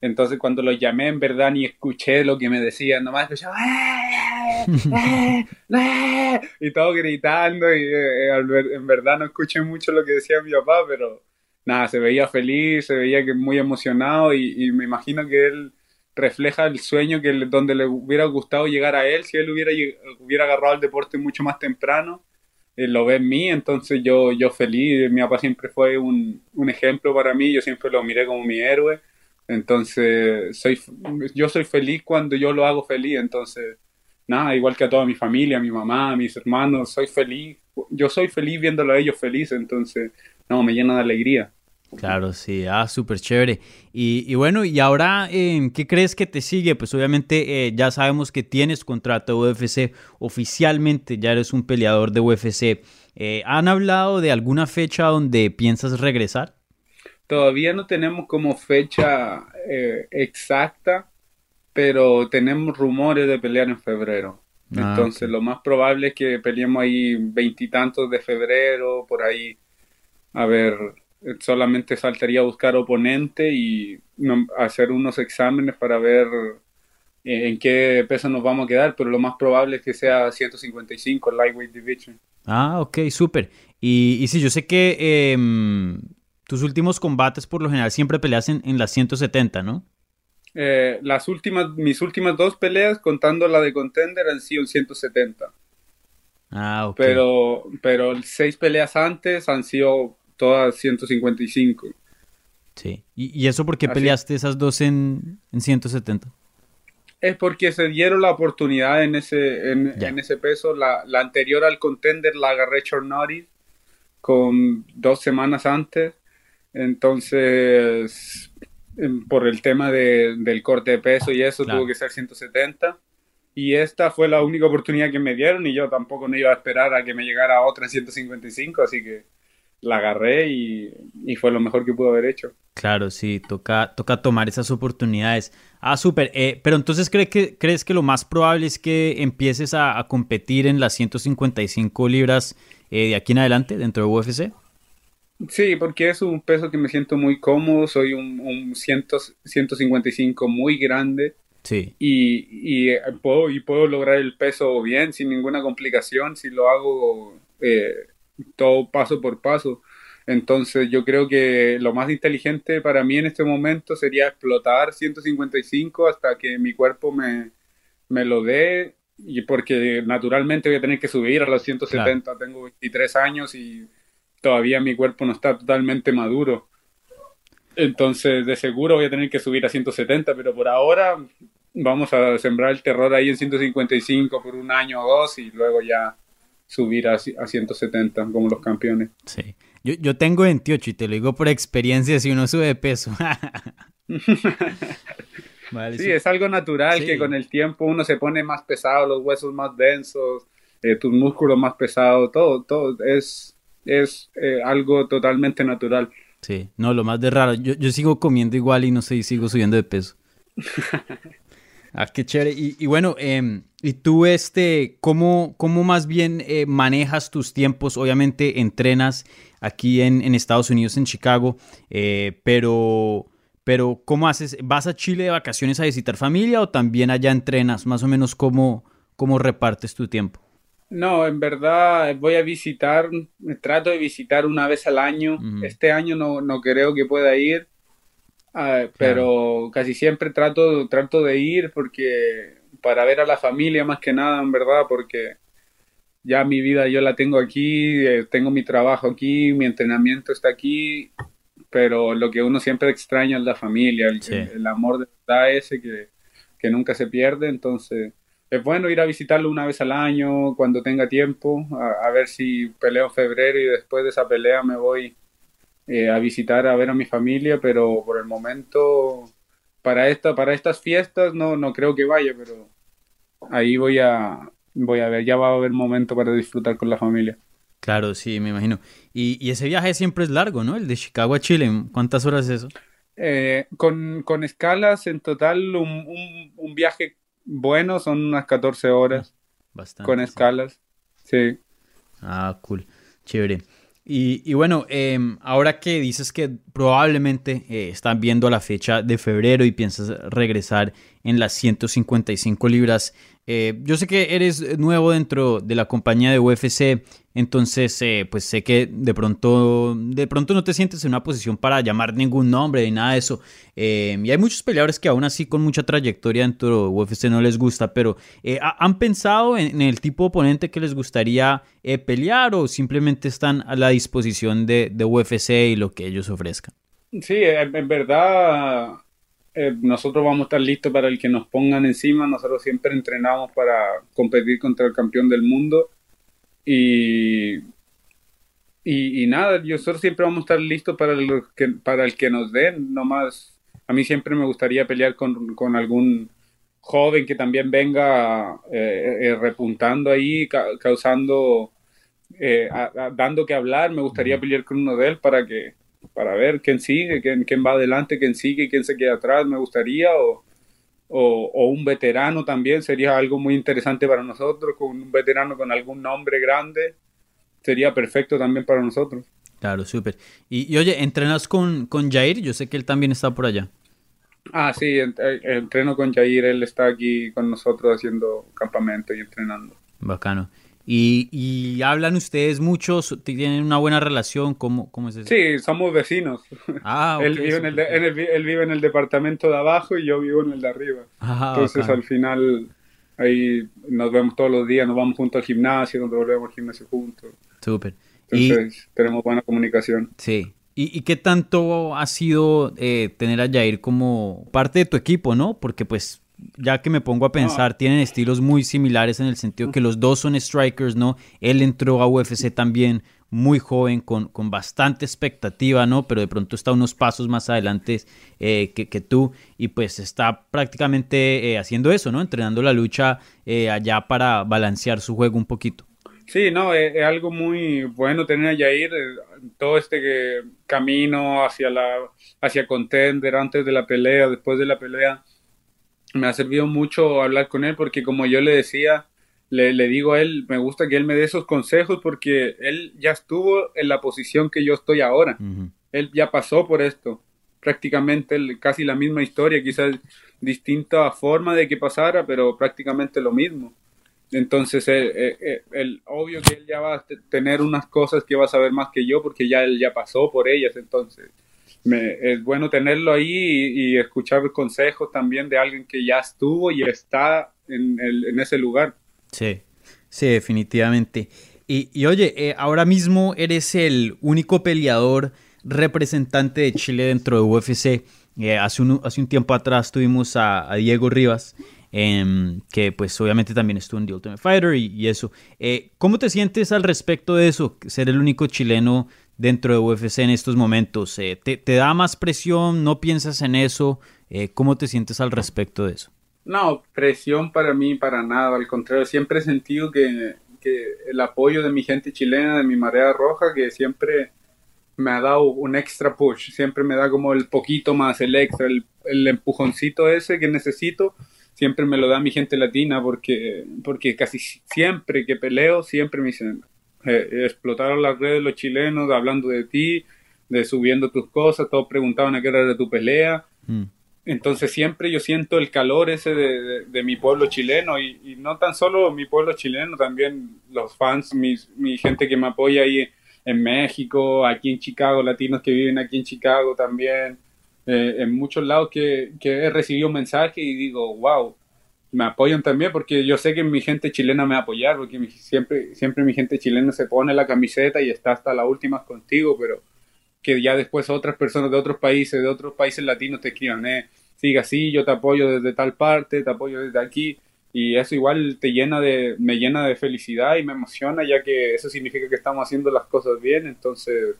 Entonces cuando los llamé, en verdad ni escuché lo que me decían, nomás escuchaba, ¡Eh! ¡Eh! ¡Eh! y todo gritando, y en verdad no escuché mucho lo que decía mi papá, pero nada, se veía feliz, se veía que muy emocionado y, me imagino que él refleja el sueño que donde le hubiera gustado llegar a él si él hubiera, hubiera agarrado el deporte mucho más temprano. Él lo ve en mí, entonces yo, yo feliz, mi papá siempre fue un, un ejemplo para mí, yo siempre lo miré como mi héroe, entonces soy, yo soy feliz cuando yo lo hago feliz, entonces nada, igual que a toda mi familia, mi mamá, mis hermanos, soy feliz, yo soy feliz viéndolo a ellos felices, entonces no, me llena de alegría. Claro, sí, ah, súper chévere. Y, bueno, y ahora, eh, ¿qué crees que te sigue? Pues obviamente eh, ya sabemos que tienes contrato de UFC oficialmente, ya eres un peleador de UFC. Eh, ¿Han hablado de alguna fecha donde piensas regresar? Todavía no tenemos como fecha exacta, pero tenemos rumores de pelear en febrero. Ah, Entonces, lo más probable es que peleemos ahí veintitantos de febrero, por ahí. A ver, solamente faltaría buscar oponente y hacer unos exámenes para ver eh, en qué peso nos vamos a quedar, pero lo más probable es que sea 155, Lightweight Division. Ah, ok, súper. Y, y sí, yo sé que em, tus últimos combates por lo general siempre peleas en, las 170, ¿no? Eh, las últimas, mis últimas dos peleas, contando la de Contender, han sido en 170. Ah, ok. Pero, pero seis peleas antes han sido todas 155. Sí. ¿Y, eso por qué peleaste esas dos en, en, 170? Es porque se dieron la oportunidad en ese, en, ese peso. La, la, anterior al contender la agarré Chornori con dos semanas antes. Entonces, por el tema de, del corte de peso y eso, tuvo que ser 170. Y esta fue la única oportunidad que me dieron y yo tampoco no iba a esperar a que me llegara otra en 155, así que la agarré y, fue lo mejor que pudo haber hecho. Claro, sí, toca, toca tomar esas oportunidades. Ah, súper. Eh, pero entonces ¿cree que, crees que lo más probable es que empieces a, competir en las 155 libras eh, de aquí en adelante dentro de UFC? Sí, porque es un peso que me siento muy cómodo, soy un, un 155 muy grande. Sí. Y, y, eh, puedo, y puedo lograr el peso bien, sin ninguna complicación, si lo hago eh, todo paso por paso. Entonces yo creo que lo más inteligente para mí en este momento sería explotar 155 hasta que mi cuerpo me, me lo dé y porque naturalmente voy a tener que subir a los 170, tengo 23 años y todavía mi cuerpo no está totalmente maduro. Entonces, de seguro voy a tener que subir a 170, pero por ahora vamos a sembrar el terror ahí en 155 por un año o dos y luego ya subir a, a 170 como los campeones. Sí. Yo, yo tengo 28 y te lo digo por experiencia si uno sube de peso. (laughs) sí, es algo natural que con el tiempo uno se pone más pesado, los huesos más densos, eh, tus músculos más pesados, todo, todo es, es eh, algo totalmente natural. Sí, no, lo más de raro, yo, yo sigo comiendo igual y no sé, sigo subiendo de peso. (laughs) ah, qué chévere. Y, y bueno, eh, ¿y tú, este, cómo, cómo más bien eh, manejas tus tiempos? Obviamente entrenas aquí en, en Estados Unidos, en Chicago, eh, pero pero, ¿cómo haces? ¿Vas a Chile de vacaciones a visitar familia o también allá entrenas? Más o menos, ¿cómo, cómo repartes tu tiempo? No, en verdad voy a visitar, trato de visitar una vez al año. Este año no, no, creo que pueda ir, uh, pero casi siempre trato, trato de ir porque para ver a la familia más que nada, en verdad, porque ya mi vida yo la tengo aquí, eh, tengo mi trabajo aquí, mi entrenamiento está aquí pero lo que uno siempre extraña es la familia, el, amor de verdad ese que, que, nunca se pierde, entonces es bueno ir a visitarlo una vez al año, cuando tenga tiempo, a, ver si peleo en febrero y después de esa pelea me voy eh, a visitar, a ver a mi familia, pero por el momento, para, esta, para estas fiestas no, no creo que vaya, pero ahí voy a, voy a ver, ya va a haber momento para disfrutar con la familia. Claro, sí, me imagino. Y, ese viaje siempre es largo, ¿no? El de Chicago a Chile. ¿Cuántas horas es eso? Eh, con, escalas, en total, un, viaje bueno son unas 14 horas. Bastante. Con escalas, sí. Ah, cool. Chévere. Y, bueno, em, ahora que dices que probablemente eh, están viendo la fecha de febrero y piensas regresar en las 155 libras, eh, yo sé que eres nuevo dentro de la compañía de UFC, entonces eh, pues sé que de pronto, de pronto no te sientes en una posición para llamar ningún nombre ni nada de eso. Eh, y hay muchos peleadores que aún así con mucha trayectoria dentro de UFC no les gusta, pero ¿han pensado en, el tipo de oponente que les gustaría pelear o simplemente están a la disposición de, de UFC y lo que ellos ofrezcan? Sí, en verdad eh, nosotros vamos a estar listos para el que nos pongan encima. Nosotros siempre entrenamos para competir contra el campeón del mundo. Y, y, nada, nosotros siempre vamos a estar listos para el que, para el que nos den. Nomás, a mí siempre me gustaría pelear con, con algún joven que también venga eh, eh, repuntando ahí, causando, dando que hablar. Me gustaría pelear con uno de él para que para ver quién sigue, quién, quién va adelante, quién sigue, quién se queda atrás, me gustaría, o, o, un veterano también, sería algo muy interesante para nosotros, con un veterano con algún nombre grande, sería perfecto también para nosotros. Claro, súper. Y, oye, ¿entrenas con, con Jair? Yo sé que él también está por allá. Ah, sí, entreno con Jair, él está aquí con nosotros haciendo campamento y entrenando. Bacano. Y, hablan ustedes muchos, tienen una buena relación, ¿cómo, cómo es eso? Sí, somos vecinos. (laughs) Ah, él, vive en el él, vive en el departamento de abajo y yo vivo en el de arriba. Ah, Entonces al final ahí nos vemos todos los días, nos vamos juntos al gimnasio, nos volvemos al gimnasio juntos. Súper. Entonces tenemos buena comunicación. Sí. ¿Y, qué tanto ha sido eh, tener a Jair como parte de tu equipo, no? Porque pues ya que me pongo a pensar, tienen estilos muy similares en el sentido que los dos son strikers, ¿no? Él entró a UFC también muy joven, con, con bastante expectativa, ¿no? Pero de pronto está unos pasos más adelante eh, que, que, tú y pues está prácticamente eh, haciendo eso, ¿no? Entrenando la lucha eh, allá para balancear su juego un poquito. Sí, no, es, algo muy bueno tener a Jair, todo este camino hacia la hacia contender antes de la pelea, después de la pelea me ha servido mucho hablar con él porque como yo le decía, le, le, digo a él, me gusta que él me dé esos consejos porque él ya estuvo en la posición que yo estoy ahora. Él ya pasó por esto. Prácticamente casi la misma historia, quizás distinta forma de que pasara, pero prácticamente lo mismo. Entonces, eh, eh, eh, el, obvio que él ya va a tener unas cosas que va a saber más que yo porque ya él ya pasó por ellas. Entonces, es bueno tenerlo ahí y, escuchar consejos también de alguien que ya estuvo y está en, en ese lugar. Sí, sí, definitivamente. Y, oye, ahora mismo eres el único peleador representante de Chile dentro de UFC. hace, un, hace un tiempo atrás tuvimos a Diego Rivas Em, que pues obviamente también estuvo en The Ultimate Fighter y, eso. Eh, ¿Cómo te sientes al respecto de eso? Ser el único chileno dentro de UFC en estos momentos. Eh, ¿te, da más presión? ¿No piensas en eso? Eh, ¿Cómo te sientes al respecto de eso? No, presión para mí, para nada. Al contrario, siempre he sentido que, que el apoyo de mi gente chilena, de mi marea roja, que siempre me ha dado un extra push, siempre me da como el poquito más, el extra, el, el empujoncito ese que necesito siempre me lo da mi gente latina porque, porque casi siempre que peleo, siempre me dicen, eh, explotaron las redes los chilenos hablando de ti, de subiendo tus cosas, todos preguntaban a qué era de tu pelea. Mm. Entonces siempre yo siento el calor ese de, mi pueblo chileno y, no tan solo mi pueblo chileno, también los fans, mi, mi gente que me apoya ahí en México, aquí en Chicago, latinos que viven aquí en Chicago también, eh, en muchos lados que, he recibido mensajes y digo, wow, me apoyan también porque yo sé que mi gente chilena me va a apoyar, porque siempre, siempre mi gente chilena se pone la camiseta y está hasta la última contigo, pero que ya después otras personas de otros países, de otros países latinos te escriban, eh, siga así, yo te apoyo desde tal parte, te apoyo desde aquí, y eso igual te llena de, me llena de felicidad y me emociona, ya que eso significa que estamos haciendo las cosas bien, entonces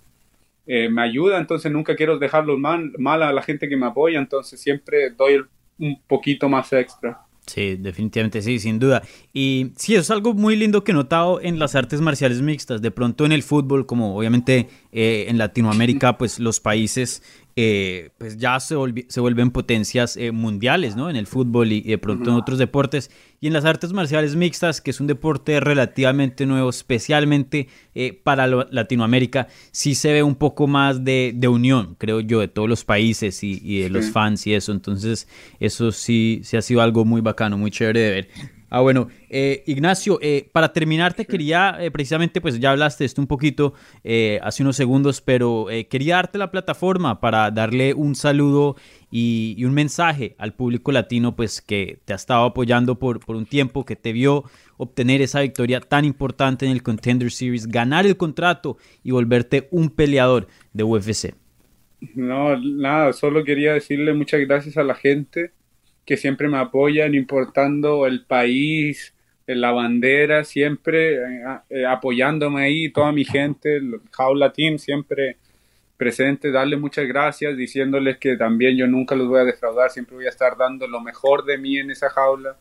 eh, me ayuda, entonces nunca quiero dejarlo mal, mal a la gente que me apoya, entonces siempre doy un poquito más extra. Sí, definitivamente sí, sin duda. Y sí, eso es algo muy lindo que he notado en las artes marciales mixtas. De pronto en el fútbol, como obviamente eh, en Latinoamérica, pues los países eh, pues ya se, se, vuelven potencias eh, mundiales, ¿no? En el fútbol y, de pronto en otros deportes. Y en las artes marciales mixtas, que es un deporte relativamente nuevo, especialmente eh, para Latinoamérica, sí se ve un poco más de, unión, creo yo, de todos los países y, de los fans y eso. Entonces, eso sí, sí ha sido algo muy bacano, muy chévere de ver. Ah, bueno, eh, Ignacio, eh, para terminar te quería, eh, precisamente, pues ya hablaste de esto un poquito hace unos segundos, pero quería darte la plataforma para darle un saludo y, un mensaje al público latino, pues que te ha estado apoyando por, por un tiempo, que te vio obtener esa victoria tan importante en el Contender Series, ganar el contrato y volverte un peleador de UFC. No, nada, solo quería decirle muchas gracias a la gente que siempre me apoyan, importando el país, la bandera, siempre eh, eh, apoyándome ahí, toda mi gente, el Jaula Team siempre presente, darle muchas gracias, diciéndoles que también yo nunca los voy a defraudar, siempre voy a estar dando lo mejor de mí en esa jaula,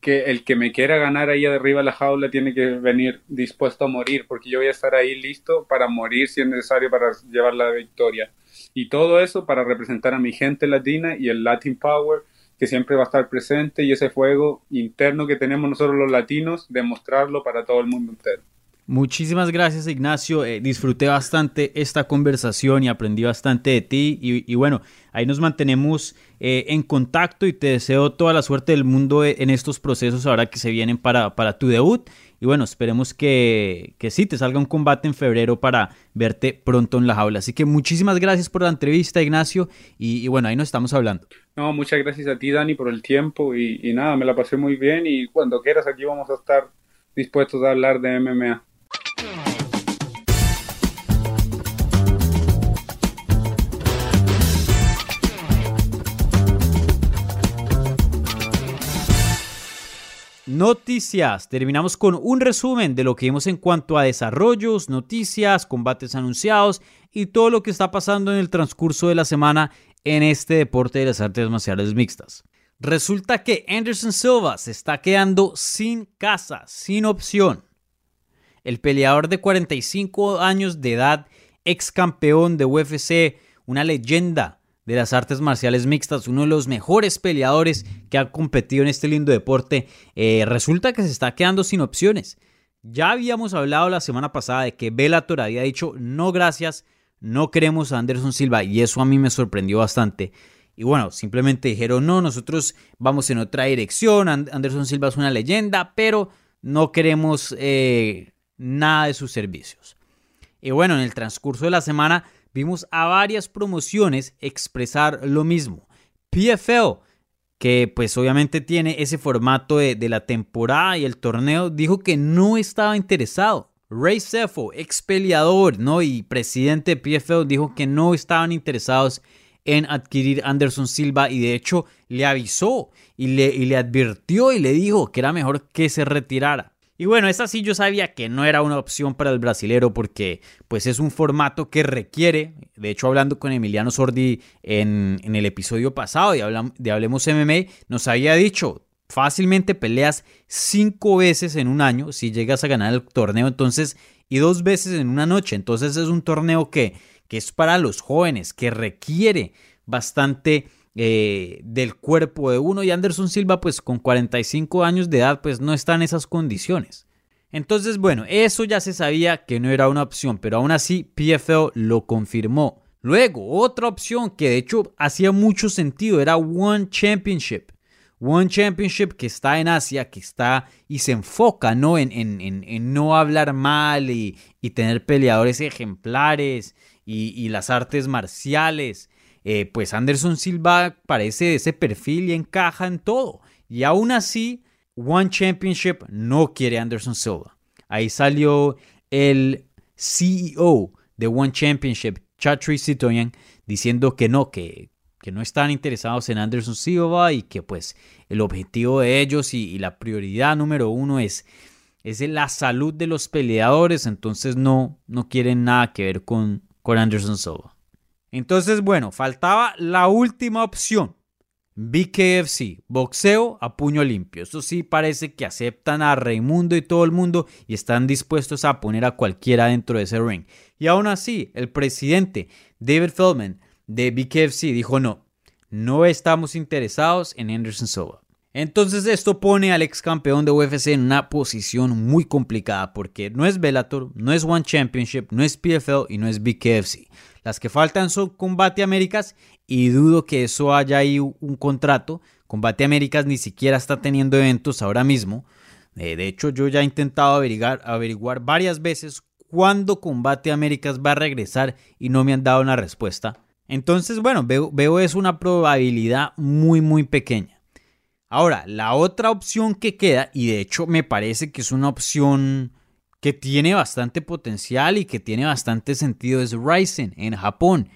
que el que me quiera ganar ahí arriba de la jaula tiene que venir dispuesto a morir, porque yo voy a estar ahí listo para morir si es necesario para llevar la victoria. Y todo eso para representar a mi gente latina y el Latin Power que siempre va a estar presente y ese fuego interno que tenemos nosotros los latinos, demostrarlo para todo el mundo entero. Muchísimas gracias Ignacio, eh, disfruté bastante esta conversación y aprendí bastante de ti y, bueno, ahí nos mantenemos eh, en contacto y te deseo toda la suerte del mundo eh, en estos procesos ahora que se vienen para, para tu debut y bueno, esperemos que, que sí te salga un combate en febrero para verte pronto en la jaula. Así que muchísimas gracias por la entrevista Ignacio y, bueno, ahí nos estamos hablando. No, muchas gracias a ti Dani por el tiempo y, y nada, me la pasé muy bien y cuando quieras aquí vamos a estar dispuestos a hablar de MMA. Noticias. Terminamos con un resumen de lo que vimos en cuanto a desarrollos, noticias, combates anunciados y todo lo que está pasando en el transcurso de la semana en este deporte de las artes marciales mixtas. Resulta que Anderson Silva se está quedando sin casa, sin opción. El peleador de 45 años de edad, ex campeón de UFC, una leyenda de las artes marciales mixtas, uno de los mejores peleadores que ha competido en este lindo deporte, eh, resulta que se está quedando sin opciones. Ya habíamos hablado la semana pasada de que Bellator había dicho no gracias, no queremos a Anderson Silva y eso a mí me sorprendió bastante. Y bueno, simplemente dijeron no, nosotros vamos en otra dirección, Anderson Silva es una leyenda, pero no queremos eh, nada de sus servicios. Y bueno, en el transcurso de la semana vimos a varias promociones expresar lo mismo. PFL, que pues obviamente tiene ese formato de, la temporada y el torneo, dijo que no estaba interesado. Ray Sefo, ex peleador ¿no? y presidente de PFL, dijo que no estaban interesados en adquirir Anderson Silva y de hecho le avisó y le, y le advirtió y le dijo que era mejor que se retirara. Y bueno, esa sí yo sabía que no era una opción para el brasilero porque pues es un formato que requiere, de hecho hablando con Emiliano Sordi en, el episodio pasado de, de Hablemos MMA, nos había dicho, fácilmente peleas cinco veces en un año si llegas a ganar el torneo entonces y dos veces en una noche, entonces es un torneo que, que es para los jóvenes, que requiere bastante eh, del cuerpo de uno y Anderson Silva pues con 45 años de edad pues no está en esas condiciones. Entonces bueno, eso ya se sabía que no era una opción, pero aún así PFL lo confirmó. Luego, otra opción que de hecho hacía mucho sentido era One Championship. One Championship que está en Asia, que está y se enfoca ¿no? en, en, no hablar mal y, tener peleadores ejemplares y las artes marciales. Eh, pues Anderson Silva parece de ese perfil y encaja en todo. Y aún así, One Championship no quiere Anderson Silva. Ahí salió el CEO de One Championship, Chatri Sitoyan, diciendo que no, que, no están interesados en Anderson Silva y que pues el objetivo de ellos y, la prioridad número uno es, es la salud de los peleadores, entonces no, no quieren nada que ver con Anderson Silva. Entonces, bueno, faltaba la última opción. BKFC, boxeo a puño limpio. Eso sí parece que aceptan a Raimundo y todo el mundo y están dispuestos a poner a cualquiera dentro de ese ring. Y aún así, el presidente David Feldman de BKFC dijo no, no estamos interesados en Anderson Silva. Entonces esto pone al ex campeón de UFC en una posición muy complicada porque no es Bellator, no es One Championship, no es PFL y no es BKFC. Las que faltan son Combate Américas y dudo que eso haya ahí un contrato. Combate Américas ni siquiera está teniendo eventos ahora mismo. Eh, de hecho, yo ya he intentado averiguar, averiguar varias veces cuándo Combate Américas va a regresar y no me han dado una respuesta. Entonces, bueno, veo, veo es una probabilidad muy, muy pequeña. Ahora, la otra opción que queda, y de hecho me parece que es una opción que tiene bastante potencial y que tiene bastante sentido, es Ryzen en Japón.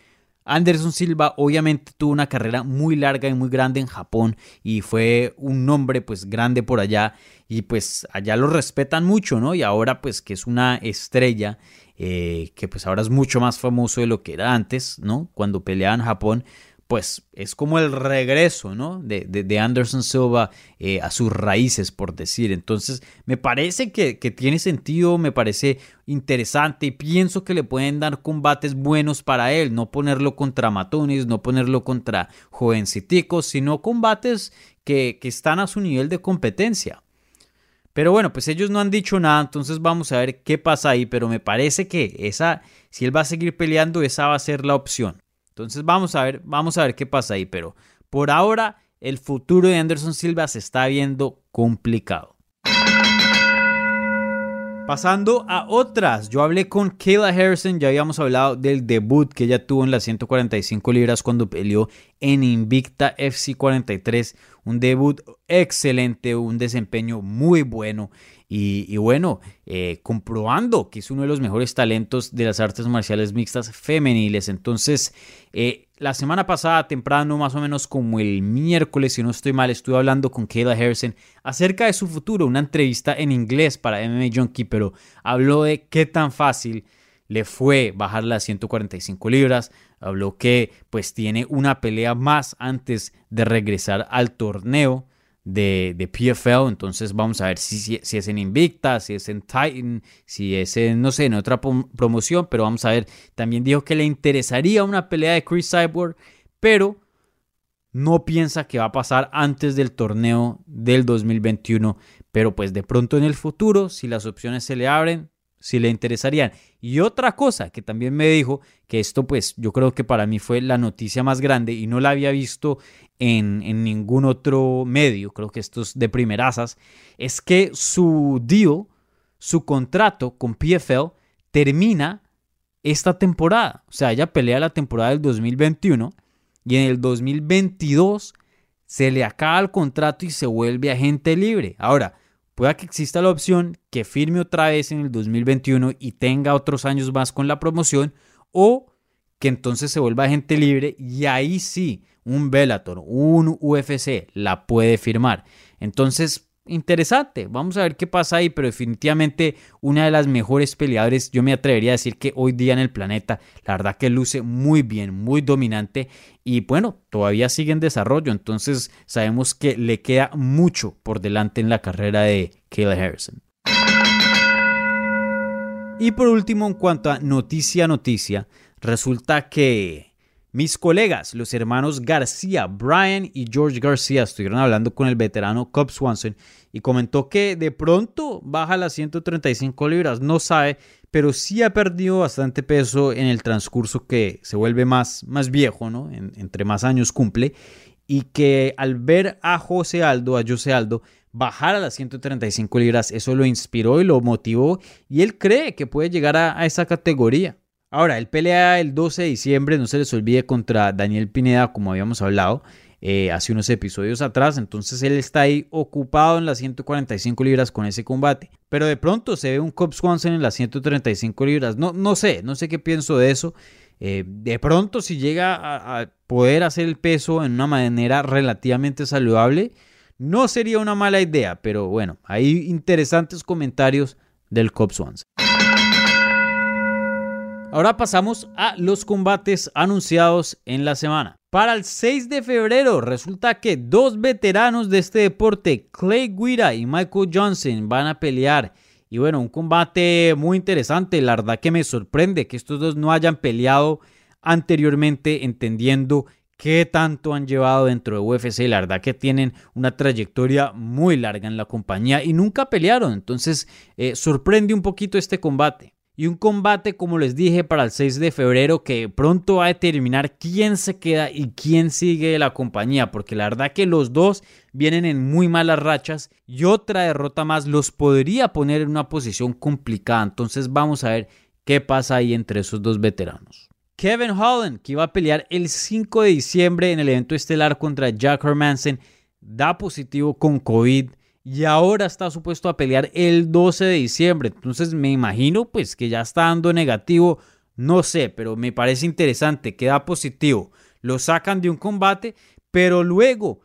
Anderson Silva obviamente tuvo una carrera muy larga y muy grande en Japón y fue un nombre pues grande por allá y pues allá lo respetan mucho, ¿no? Y ahora pues que es una estrella eh, que pues ahora es mucho más famoso de lo que era antes, ¿no? Cuando peleaba en Japón, pues es como el regreso, ¿no? De, Anderson Silva eh, a sus raíces, por decir. Entonces, me parece que, tiene sentido, me parece interesante y pienso que le pueden dar combates buenos para él, no ponerlo contra matones, no ponerlo contra jovenciticos, sino combates que, que están a su nivel de competencia. Pero bueno, pues ellos no han dicho nada, entonces vamos a ver qué pasa ahí, pero me parece que esa, si él va a seguir peleando, esa va a ser la opción. Entonces vamos a ver, vamos a ver qué pasa ahí, pero por ahora el futuro de Anderson Silva se está viendo complicado. Pasando a otras, yo hablé con Kayla Harrison, ya habíamos hablado del debut que ella tuvo en las 145 libras cuando peleó en Invicta FC 43, un debut excelente, un desempeño muy bueno y, bueno, eh, comprobando que es uno de los mejores talentos de las artes marciales mixtas femeniles. Entonces, eh, la semana pasada, temprano, más o menos como el miércoles, si no estoy mal, estuve hablando con Kayla Harrison acerca de su futuro, una entrevista en inglés para MMA Junkie, pero habló de qué tan fácil le fue bajar las 145 libras, habló que pues tiene una pelea más antes de regresar al torneo de, de, PFL. Entonces vamos a ver si, si, es en Invicta, si es en Titan, si es en, no sé, en otra promoción. Pero vamos a ver. También dijo que le interesaría una pelea de Chris Cyborg. pero no piensa que va a pasar antes del torneo del 2021, pero pues de pronto en el futuro, si las opciones se le abren, si le interesarían. Y otra cosa que también me dijo, que esto pues yo creo que para mí fue la noticia más grande y no la había visto en, ningún otro medio, creo que esto es de primerazas, es que su deal, su contrato con PFL termina esta temporada. O sea, ella pelea la temporada del 2021 y en el 2022 se le acaba el contrato y se vuelve agente libre. Ahora, pueda que exista la opción que firme otra vez en el 2021 y tenga otros años más con la promoción o que entonces se vuelva agente libre y ahí sí un Bellator, un UFC la puede firmar. Entonces, interesante, vamos a ver qué pasa ahí, pero definitivamente una de las mejores peleadores, yo me atrevería a decir que hoy día en el planeta, la verdad que luce muy bien, muy dominante y bueno, todavía sigue en desarrollo, entonces sabemos que le queda mucho por delante en la carrera de Kayla Harrison. Y por último, en cuanto a noticia noticia, resulta que mis colegas, los hermanos García, Brian y George García, estuvieron hablando con el veterano Cobb Swanson y comentó que de pronto baja las 135 libras, no sabe, pero sí ha perdido bastante peso en el transcurso que se vuelve más, más viejo, ¿no? entre más años cumple, y que al ver a José Aldo, a José Aldo, bajar a las 135 libras, eso lo inspiró y lo motivó, y él cree que puede llegar a esa categoría. Ahora, él pelea el 12 de diciembre, no se les olvide, contra Daniel Pineda, como habíamos hablado eh, hace unos episodios atrás. Entonces él está ahí ocupado en las 145 libras con ese combate. Pero de pronto se ve un Cobb Swanson en las 135 libras. No, no sé, no sé qué pienso de eso. Eh, de pronto, si llega a, poder hacer el peso en una manera relativamente saludable, no sería una mala idea. Pero bueno, hay interesantes comentarios del Cobb Swanson. Ahora pasamos a los combates anunciados en la semana. Para el 6 de febrero resulta que dos veteranos de este deporte, Clay Guida y Michael Johnson, van a pelear. Y bueno, un combate muy interesante. La verdad que me sorprende que estos dos no hayan peleado anteriormente, entendiendo qué tanto han llevado dentro de UFC. La verdad que tienen una trayectoria muy larga en la compañía y nunca pelearon. Entonces, eh, sorprende un poquito este combate. Y un combate, como les dije, para el 6 de febrero que pronto va a determinar quién se queda y quién sigue la compañía, porque la verdad que los dos vienen en muy malas rachas y otra derrota más los podría poner en una posición complicada. Entonces vamos a ver qué pasa ahí entre esos dos veteranos. Kevin Holland, que iba a pelear el 5 de diciembre en el evento estelar contra Jack Hermansen, da positivo con COVID y ahora está supuesto a pelear el 12 de diciembre. Entonces me imagino pues que ya está dando negativo, no sé, pero me parece interesante, queda positivo. Lo sacan de un combate, pero luego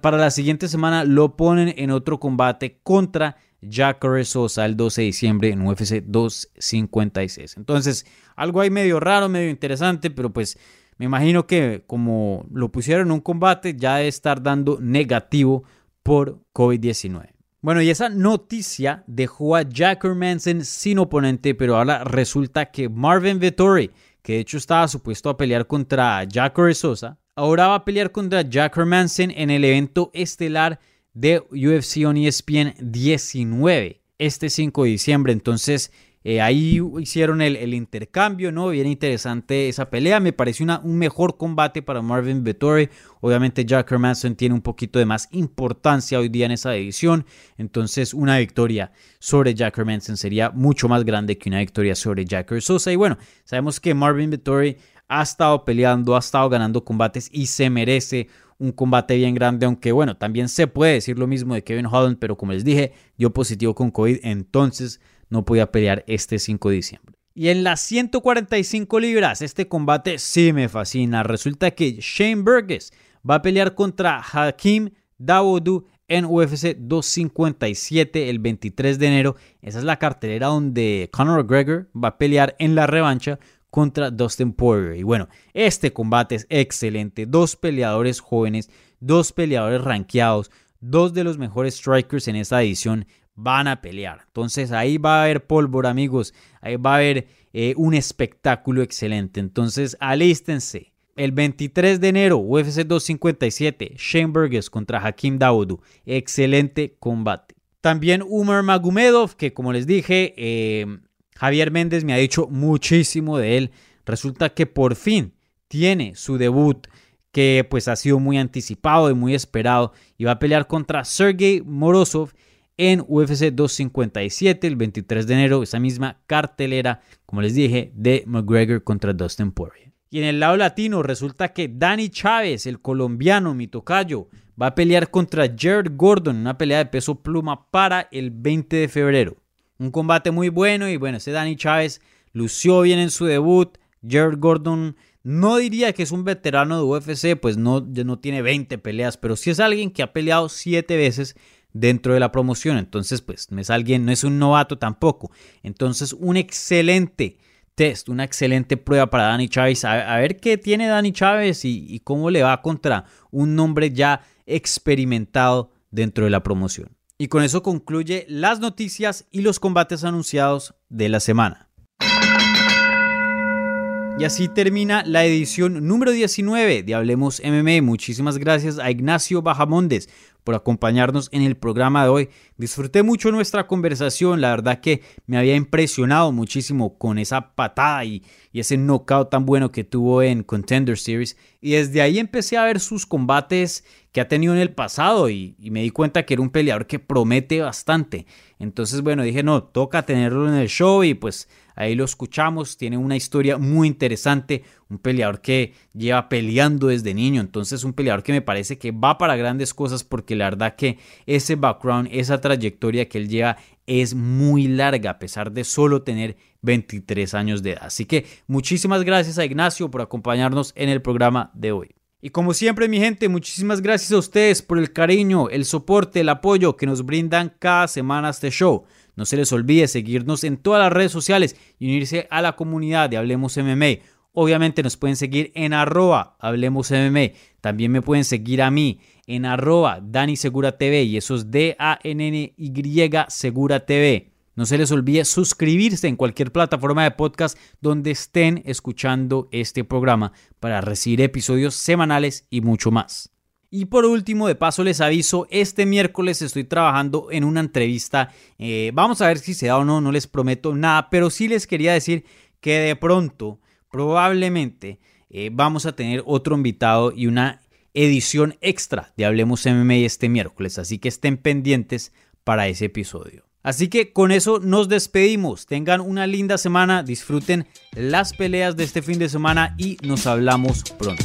para la siguiente semana lo ponen en otro combate contra Jacare Sosa el 12 de diciembre en UFC 256. Entonces, algo ahí medio raro, medio interesante, pero pues me imagino que como lo pusieron en un combate ya debe estar dando negativo por COVID-19. Bueno, y esa noticia dejó a Jack Manson sin oponente, pero ahora resulta que Marvin Vettori, que de hecho estaba supuesto a pelear contra Jack Sosa, ahora va a pelear contra Jack Manson en el evento estelar de UFC on ESPN 19 este 5 de diciembre. Entonces, eh, ahí hicieron el, intercambio, ¿no? Bien interesante esa pelea. Me pareció un mejor combate para Marvin Vettori. Obviamente Jack Hermanson tiene un poquito de más importancia hoy día en esa edición. Entonces una victoria sobre Jack Hermanson sería mucho más grande que una victoria sobre Jack Sosa. Y bueno, sabemos que Marvin Vettori ha estado peleando, ha estado ganando combates y se merece un combate bien grande, aunque bueno, también se puede decir lo mismo de Kevin Holland, pero como les dije, dio positivo con COVID, entonces no podía pelear este 5 de diciembre. Y en las 145 libras, este combate sí me fascina. Resulta que Shane Burgess va a pelear contra Hakim Dawodu en UFC 257 el 23 de enero. Esa es la cartelera donde Conor McGregor va a pelear en la revancha contra Dustin Poirier. Y bueno, este combate es excelente. Dos peleadores jóvenes, dos peleadores rankeados, dos de los mejores strikers en esta edición van a pelear. Entonces ahí va a haber pólvora, amigos. Ahí va a haber eh, un espectáculo excelente. Entonces alístense. El 23 de enero, UFC 257, Shane Burgess contra Hakim Dawodu. Excelente combate. También Umar Magomedov, que como les dije, eh, Javier Méndez me ha dicho muchísimo de él. Resulta que por fin tiene su debut que pues ha sido muy anticipado y muy esperado y va a pelear contra Sergey Morozov en UFC 257 el 23 de enero, esa misma cartelera, como les dije, de McGregor contra Dustin Poirier. Y en el lado latino resulta que Danny Chávez, el colombiano, mi tocayo, va a pelear contra Jared Gordon, una pelea de peso pluma para el 20 de febrero. Un combate muy bueno y bueno, ese Danny Chávez lució bien en su debut. Jared Gordon no diría que es un veterano de UFC, pues no, no tiene 20 peleas, pero sí es alguien que ha peleado 7 veces dentro de la promoción. Entonces, pues no es alguien, no es un novato tampoco. Entonces, un excelente test, una excelente prueba para Dani Chávez. A, ver qué tiene Dani Chávez y, cómo le va contra un nombre ya experimentado dentro de la promoción. Y con eso concluye las noticias y los combates anunciados de la semana. Y así termina la edición número 19 de Hablemos MMA. Muchísimas gracias a Ignacio Bajamondes por acompañarnos en el programa de hoy. Disfruté mucho nuestra conversación, la verdad que me había impresionado muchísimo con esa patada y, ese knockout tan bueno que tuvo en Contender Series. Y desde ahí empecé a ver sus combates que ha tenido en el pasado y, y me di cuenta que era un peleador que promete bastante. Entonces, bueno, dije, no, toca tenerlo en el show y pues ahí lo escuchamos, tiene una historia muy interesante, un peleador que lleva peleando desde niño, entonces un peleador que me parece que va para grandes cosas porque la verdad que ese background, esa trayectoria que él lleva es muy larga a pesar de solo tener 23 años de edad. Así que muchísimas gracias a Ignacio por acompañarnos en el programa de hoy. Y como siempre, mi gente, muchísimas gracias a ustedes por el cariño, el soporte, el apoyo que nos brindan cada semana este show. No se les olvide seguirnos en todas las redes sociales y unirse a la comunidad de Hablemos MMA. Obviamente nos pueden seguir en arroba Hablemos MMA. También me pueden seguir a mí en arroba Dani y eso es D-A-N-N-Y Segura TV. No se les olvide suscribirse en cualquier plataforma de podcast donde estén escuchando este programa para recibir episodios semanales y mucho más. Y por último, de paso les aviso, este miércoles estoy trabajando en una entrevista. Eh, vamos a ver si se da o no, no les prometo nada, pero sí les quería decir que de pronto, probablemente, eh, vamos a tener otro invitado y una edición extra de Hablemos MMA este miércoles, así que estén pendientes para ese episodio. Así que con eso nos despedimos. Tengan una linda semana, disfruten las peleas de este fin de semana y nos hablamos pronto.